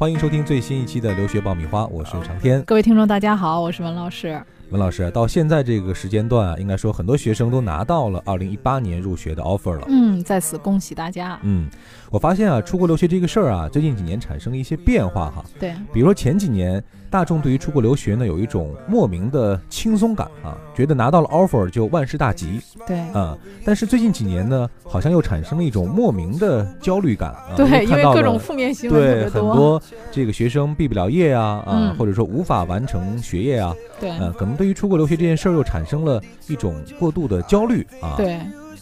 欢迎收听最新一期的留学爆米花，我是长天。各位听众，大家好，我是文老师。文老师，到现在这个时间段啊，应该说很多学生都拿到了二零一八年入学的 offer 了。嗯，在此恭喜大家。嗯，我发现啊，出国留学这个事儿啊，最近几年产生了一些变化哈。对，比如说前几年。大众对于出国留学呢，有一种莫名的轻松感啊，觉得拿到了 offer 就万事大吉。对，啊，但是最近几年呢，好像又产生了一种莫名的焦虑感啊。对，因为各种负面新闻对，很多这个学生毕不了业啊，啊，或者说无法完成学业啊。对，嗯，可能对于出国留学这件事儿又产生了一种过度的焦虑啊。对。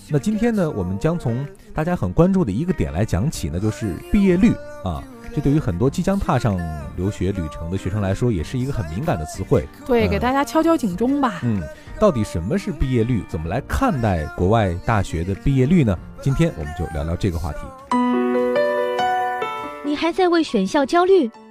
那今天呢，我们将从大家很关注的一个点来讲起那，就是毕业率啊。这对于很多即将踏上留学旅程的学生来说，也是一个很敏感的词汇。对，给大家敲敲警钟吧。嗯，到底什么是毕业率？怎么来看待国外大学的毕业率呢？今天我们就聊聊这个话题。你还在为选校焦虑？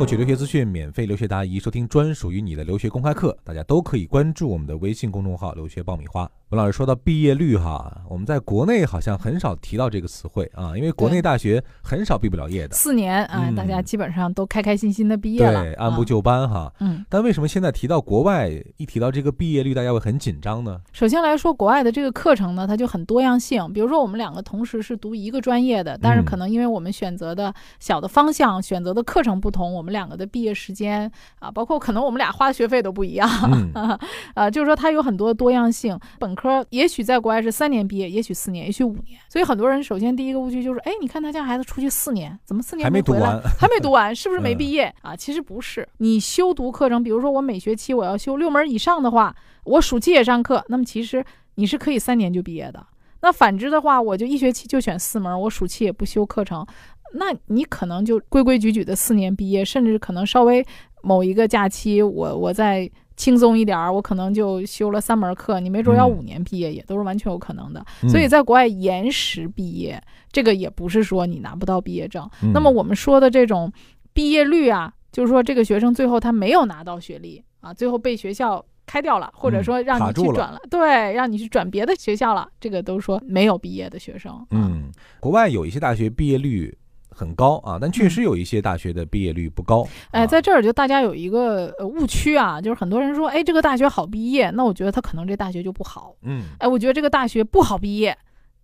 获取留学资讯，免费留学答疑，收听专属于你的留学公开课，大家都可以关注我们的微信公众号“留学爆米花”。文老师说到毕业率哈，我们在国内好像很少提到这个词汇啊，因为国内大学很少毕不了业的，四年啊，大家基本上都开开心心的毕业了，对，按部就班哈。嗯，但为什么现在提到国外，一提到这个毕业率，大家会很紧张呢？首先来说，国外的这个课程呢，它就很多样性。比如说，我们两个同时是读一个专业的，但是可能因为我们选择的小的方向、选择的课程不同，我们两个的毕业时间啊，包括可能我们俩花的学费都不一样。呃，就是说它有很多多样性。本科也许在国外是三年毕业，也许四年，也许五年。所以很多人首先第一个误区就是，哎，你看他家孩子出去四年，怎么四年还没读完？还没读完，是不是 没毕业啊？其实不是，你修读课程，比如说我每学期我要修六门以上的话，我暑期也上课，那么其实你是可以三年就毕业的。那反之的话，我就一学期就选四门，我暑期也不修课程，那你可能就规规矩矩的四年毕业，甚至可能稍微某一个假期，我我再。轻松一点儿，我可能就修了三门课，你没准要五年毕业，也都是完全有可能的。所以在国外延时毕业，这个也不是说你拿不到毕业证。那么我们说的这种毕业率啊，就是说这个学生最后他没有拿到学历啊，最后被学校开掉了，或者说让你去转了，对，让你去转别的学校了，这个都说没有毕业的学生。嗯，国外有一些大学毕业率。很高啊，但确实有一些大学的毕业率不高。哎，在这儿就大家有一个误区啊，就是很多人说，哎，这个大学好毕业，那我觉得他可能这大学就不好。嗯，哎，我觉得这个大学不好毕业，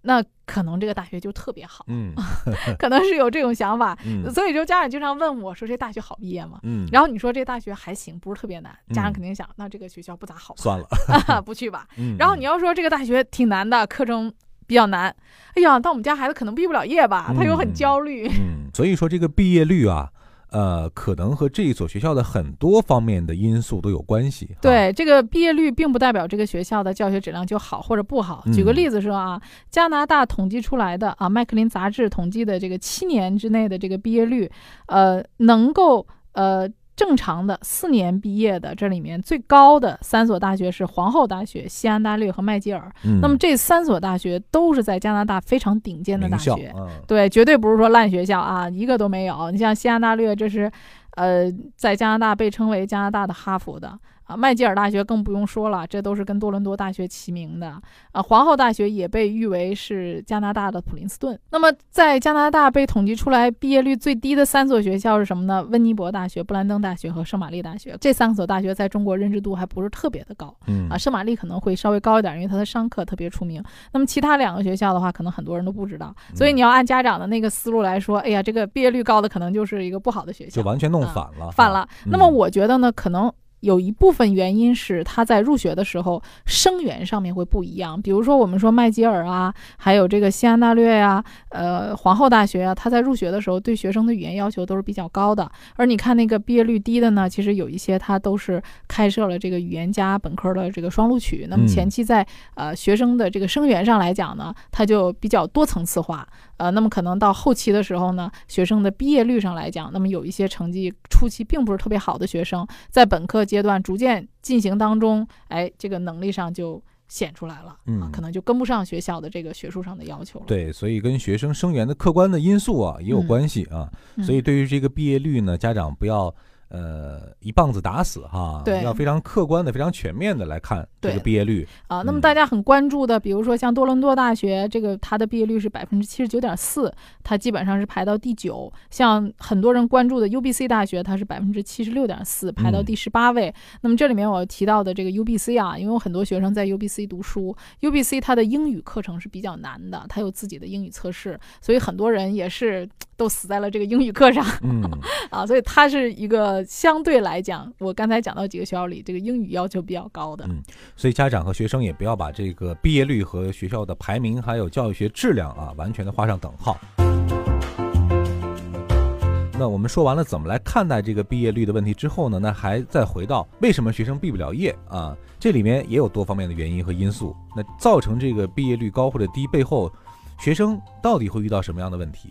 那可能这个大学就特别好。嗯，可能是有这种想法。嗯，所以就家长经常问我说，这大学好毕业吗？嗯，然后你说这大学还行，不是特别难，家长肯定想，那这个学校不咋好，算了，不去吧。然后你要说这个大学挺难的，课程。比较难，哎呀，但我们家孩子可能毕不了业吧，他又很焦虑。嗯，所以说这个毕业率啊，呃，可能和这一所学校的很多方面的因素都有关系。对，这个毕业率并不代表这个学校的教学质量就好或者不好。举个例子说啊，加拿大统计出来的啊，麦克林杂志统计的这个七年之内的这个毕业率，呃，能够呃。正常的四年毕业的，这里面最高的三所大学是皇后大学、西安大略和麦吉尔。那么这三所大学都是在加拿大非常顶尖的大学，对，绝对不是说烂学校啊，一个都没有。你像西安大略，这是，呃，在加拿大被称为加拿大的哈佛的。啊，麦吉尔大学更不用说了，这都是跟多伦多大学齐名的。啊，皇后大学也被誉为是加拿大的普林斯顿。那么，在加拿大被统计出来毕业率最低的三所学校是什么呢？温尼伯大学、布兰登大学和圣玛丽大学。这三所大学在中国认知度还不是特别的高。嗯啊，圣玛丽可能会稍微高一点，因为它的商科特别出名。那么其他两个学校的话，可能很多人都不知道。所以你要按家长的那个思路来说，哎呀，这个毕业率高的可能就是一个不好的学校，就完全弄反了。反了。那么我觉得呢，可能。有一部分原因是他在入学的时候生源上面会不一样，比如说我们说麦吉尔啊，还有这个西安大略呀，呃，皇后大学啊，他在入学的时候对学生的语言要求都是比较高的。而你看那个毕业率低的呢，其实有一些他都是开设了这个语言加本科的这个双录取。那么前期在呃学生的这个生源上来讲呢，他就比较多层次化。呃，那么可能到后期的时候呢，学生的毕业率上来讲，那么有一些成绩初期并不是特别好的学生，在本科阶段逐渐进行当中，哎，这个能力上就显出来了，啊嗯，可能就跟不上学校的这个学术上的要求了。对，所以跟学生生源的客观的因素啊也有嗯关系啊。嗯所以对于这个毕业率呢，家长不要呃一棒子打死哈，对要非常客观的、非常全面的来看这个毕业率。啊，那嗯么大家很关注的，比如说像多伦多大学，这个它的毕业率是百分之七十九点四，它基本上是排到第九。像很多人关注的 UBC 大学，它是百分之七十六点四，排到嗯第十八位。那么这里面我提到的这个 UBC 啊，因为有很多学生在 UBC 读书，UBC 它的英语课程是比较难的，它有自己的英语测试，所以很多人也是都死在了这个英语课上。嗯，啊，所以它是一个相对来讲，我刚才讲到几个学校里，这个英语要求比较高的。嗯所以家长和学生也不要把这个毕业率和学校的排名还有教育学质量啊完全的画上等号。那我们说完了怎么来看待这个毕业率的问题之后呢，那还再回到为什么学生毕不了业啊？这里面也有多方面的原因和因素。那造成这个毕业率高或者低背后，学生到底会遇到什么样的问题？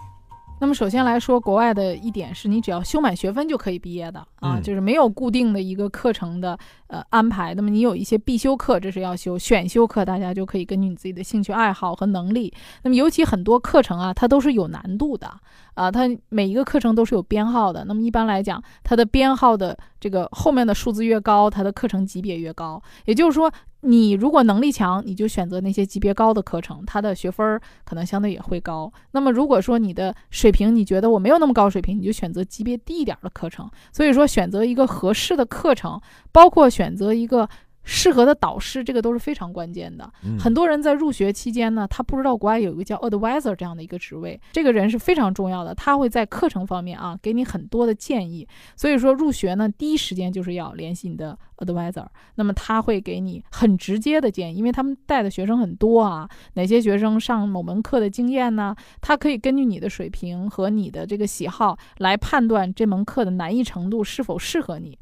那么首先来说，国外的一点是你只要修满学分就可以毕业的啊，嗯就是没有固定的一个课程的呃安排。那么你有一些必修课，这是要修；选修课大家就可以根据你自己的兴趣爱好和能力。那么尤其很多课程啊，它都是有难度的啊，它每一个课程都是有编号的。那么一般来讲，它的编号的这个后面的数字越高，它的课程级别越高。也就是说，你如果能力强，你就选择那些级别高的课程，它的学分儿可能相对也会高。那么如果说你的水平你觉得我没有那么高水平，你就选择级别低一点的课程。所以说，选择一个合适的课程，包括选择一个适合的导师，这个都是非常关键的。嗯很多人在入学期间呢，他不知道国外有一个叫 advisor 这样的一个职位，这个人是非常重要的，他会在课程方面啊给你很多的建议。所以说入学呢，第一时间就是要联系你的 advisor，那么他会给你很直接的建议，因为他们带的学生很多啊，哪些学生上某门课的经验呢？他可以根据你的水平和你的这个喜好来判断这门课的难易程度是否适合你。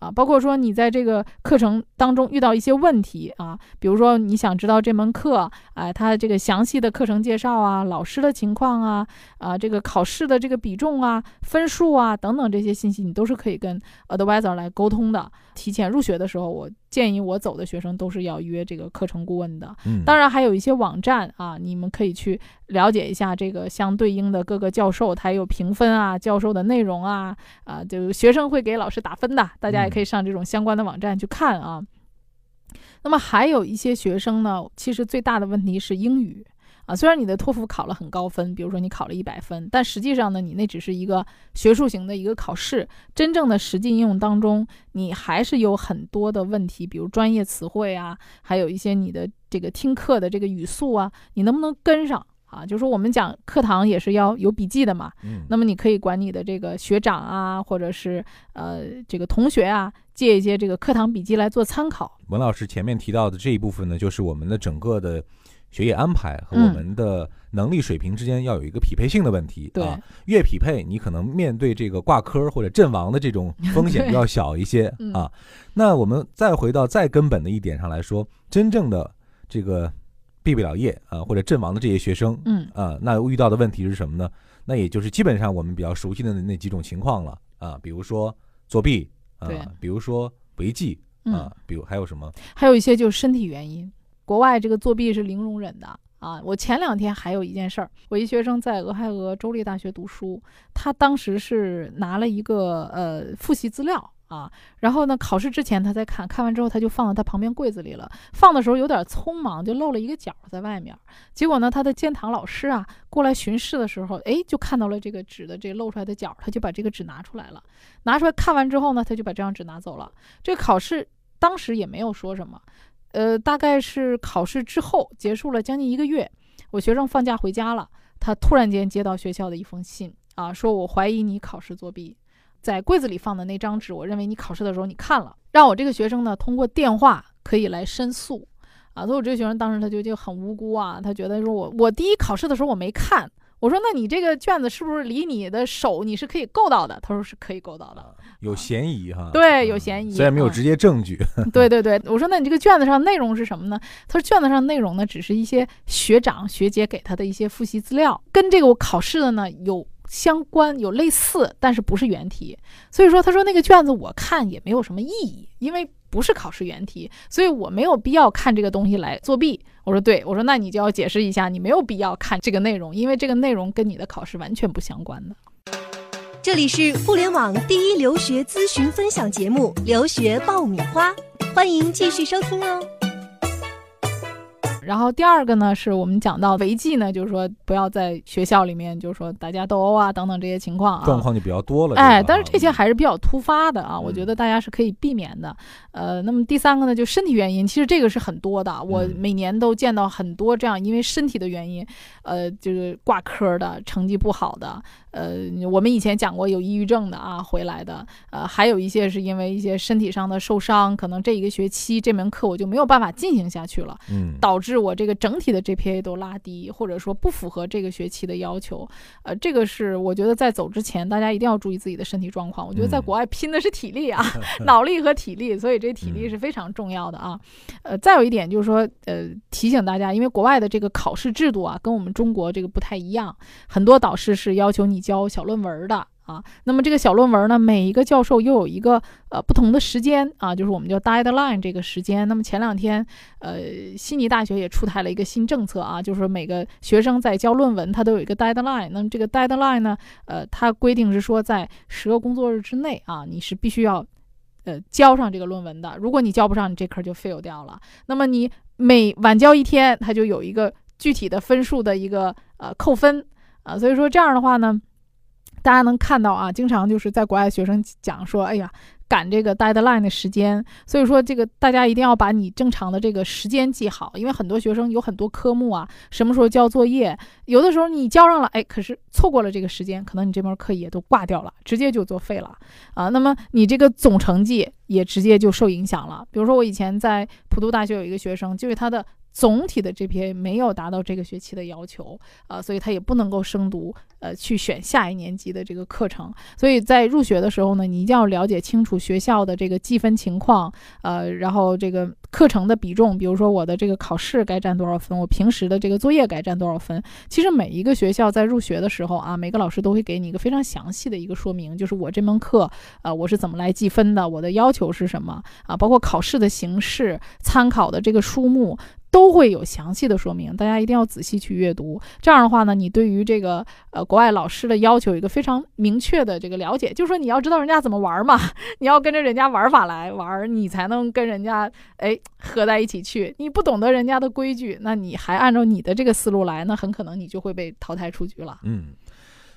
啊，包括说你在这个课程当中遇到一些问题啊，比如说你想知道这门课，啊，它这个详细的课程介绍啊，老师的情况啊，啊，这个考试的这个比重啊、分数啊等等这些信息，你都是可以跟 advisor 来沟通的。提前入学的时候，我建议我走的学生都是要约这个课程顾问的。嗯，当然还有一些网站啊，你们可以去了解一下这个相对应的各个教授，他有评分啊，教授的内容啊，啊，就学生会给老师打分的，大家也可以上这种相关的网站去看啊。那么还有一些学生呢，其实最大的问题是英语。啊，虽然你的托福考了很高分，比如说你考了一百分，但实际上呢，你那只是一个学术型的一个考试，真正的实际应用当中，你还是有很多的问题，比如专业词汇啊，还有一些你的这个听课的这个语速啊，你能不能跟上啊？就是说我们讲课堂也是要有笔记的嘛，嗯那么你可以管你的这个学长啊，或者是呃这个同学啊，借一些这个课堂笔记来做参考。文老师前面提到的这一部分呢，就是我们的整个的学业安排和嗯我们的能力水平之间要有一个匹配性的问题。对啊，越匹配，你可能面对这个挂科或者阵亡的这种 风险就要小一些嗯啊。那我们再回到再根本的一点上来说，真正的这个毕不了业啊或者阵亡的这些学生嗯啊，那遇到的问题是什么呢？那也就是基本上我们比较熟悉的那几种情况了啊，比如说作弊对啊，比如说违纪嗯啊，，比如还有什么？还有一些就是身体原因，国外这个作弊是零容忍的。啊，我前两天还有一件事儿，我一学生在俄亥俄州立大学读书，他当时是拿了一个呃复习资料。啊，然后呢考试之前他在看，看完之后他就放到他旁边柜子里了，放的时候有点匆忙，就漏了一个角在外面。结果呢，他的监堂老师啊过来巡视的时候，哎，就看到了。这个纸的这露出来的角，他就把这个纸拿出来了，拿出来看完之后呢，他就把这张纸拿走了。这考试当时也没有说什么。呃，大概是考试之后结束了将近一个月，我学生放假回家了，他突然间接到学校的一封信啊，说我怀疑你考试作弊，在柜子里放的那张纸，我认为你考试的时候你看了，让我这个学生呢通过电话可以来申诉啊。所以我这个学生当时他就就很无辜啊，他觉得说我我第一考试的时候我没看。我说：“那你这个卷子是不是离你的手你是可以够到的？”他说：“是可以够到的。”有嫌疑哈，对嗯有嫌疑嗯虽然没有直接证据，对对对，我说那你这个卷子上内容是什么呢？他说卷子上内容呢，只是一些学长学姐给他的一些复习资料，跟这个我考试的呢有相关有类似，但是不是原题。所以说他说那个卷子我看也没有什么意义，因为不是考试原题，所以我没有必要看这个东西来作弊。我说对，我说那你就要解释一下，你没有必要看这个内容，因为这个内容跟你的考试完全不相关的。这里是互联网第一留学咨询分享节目《留学爆米花》，欢迎继续收听哦。然后第二个呢，是我们讲到违纪呢，就是说不要在学校里面，就是说大家斗殴啊等等这些情况啊，状况就比较多了。哎，但是这些还是比较突发的啊，我觉得大家是可以避免的。呃，那么第三个呢，就身体原因，其实这个是很多的，我每年都见到很多这样因为身体的原因，呃，就是挂科的，成绩不好的。呃，我们以前讲过有抑郁症的啊回来的，呃，还有一些是因为一些身体上的受伤，可能这一个学期这门课我就没有办法进行下去了，嗯，导致我这个整体的 GPA 都拉低，或者说不符合这个学期的要求。呃，这个是我觉得在走之前大家一定要注意自己的身体状况。我觉得在国外拼的是体力啊，脑力和体力，所以这体力是非常重要的啊。呃，再有一点就是说，呃，提醒大家，因为国外的这个考试制度啊，跟我们中国这个不太一样，很多导师是要求你。教小论文的啊，那么这个小论文呢，每一个教授又有一个呃不同的时间啊，就是我们叫 deadline 这个时间。那么前两天，呃，悉尼大学也出台了一个新政策啊，就是每个学生在交论文，他都有一个 deadline。那么这个 deadline 呢，呃，它规定是说在十个工作日之内啊，你是必须要呃交上这个论文的。如果你交不上，你这科就 fail 掉了。那么你每晚交一天，它就有一个具体的分数的一个呃扣分啊。所以说这样的话呢。大家能看到啊，经常就是在国外学生讲说，哎呀，赶这个 deadline 的时间，所以说这个大家一定要把你正常的这个时间记好，因为很多学生有很多科目啊，什么时候交作业，有的时候你交上了，哎，可是错过了这个时间，可能你这门课也都挂掉了，直接就作废了啊。那么你这个总成绩也直接就受影响了。比如说我以前在普渡大学有一个学生，就是他的。总体的 GPA 没有达到这个学期的要求，啊，所以他也不能够升读，呃，去选下一年级的这个课程。所以在入学的时候呢，你一定要了解清楚学校的这个计分情况，呃，然后这个课程的比重，比如说我的这个考试该占多少分，我平时的这个作业该占多少分。其实每一个学校在入学的时候啊，每个老师都会给你一个非常详细的一个说明，就是我这门课，呃，我是怎么来计分的，我的要求是什么啊，包括考试的形式、参考的这个书目。都会有详细的说明，大家一定要仔细去阅读。这样的话呢，你对于这个呃国外老师的要求有一个非常明确的这个了解，就是说你要知道人家怎么玩嘛，你要跟着人家玩法来玩，你才能跟人家哎合在一起去。你不懂得人家的规矩，那你还按照你的这个思路来，那很可能你就会被淘汰出局了。嗯，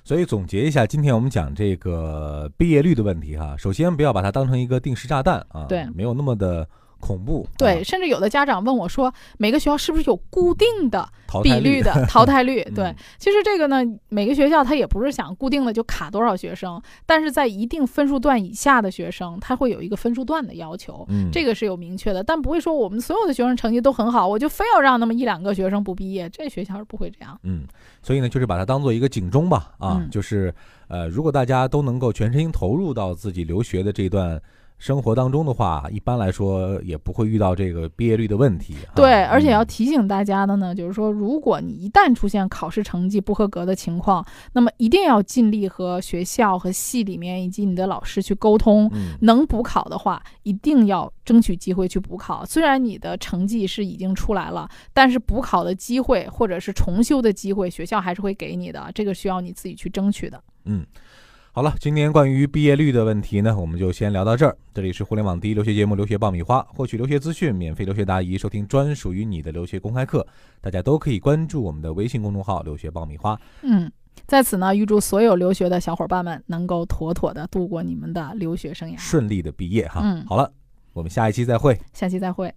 所以总结一下，今天我们讲这个毕业率的问题哈，首先不要把它当成一个定时炸弹啊，对，没有那么的。恐怖对，甚至有的家长问我说：“每个学校是不是有固定的比率的 淘汰率？”对，其实这个呢，每个学校它也不是想固定的就卡多少学生，但是在一定分数段以下的学生，他会有一个分数段的要求，这个是有明确的，但不会说我们所有的学生成绩都很好，我就非要让那么一两个学生不毕业，这学校是不会这样。嗯，所以呢，就是把它当做一个警钟吧，啊，就是呃，如果大家都能够全身心投入到自己留学的这段。生活当中的话，一般来说也不会遇到这个毕业率的问题。对，而且要提醒大家的呢，就是说，如果你一旦出现考试成绩不合格的情况，那么一定要尽力和学校和系里面以及你的老师去沟通。能补考的话，一定要争取机会去补考。虽然你的成绩是已经出来了，但是补考的机会或者是重修的机会，学校还是会给你的。这个需要你自己去争取的。嗯。好了，今天关于毕业率的问题呢，我们就先聊到这儿。这里是互联网第一留学节目《留学爆米花》，获取留学资讯、免费留学答疑、收听专属于你的留学公开课，大家都可以关注我们的微信公众号“留学爆米花”。嗯，在此呢，预祝所有留学的小伙伴们能够妥妥的度过你们的留学生涯，顺利的毕业哈。嗯，好了，我们下一期再会。下期再会。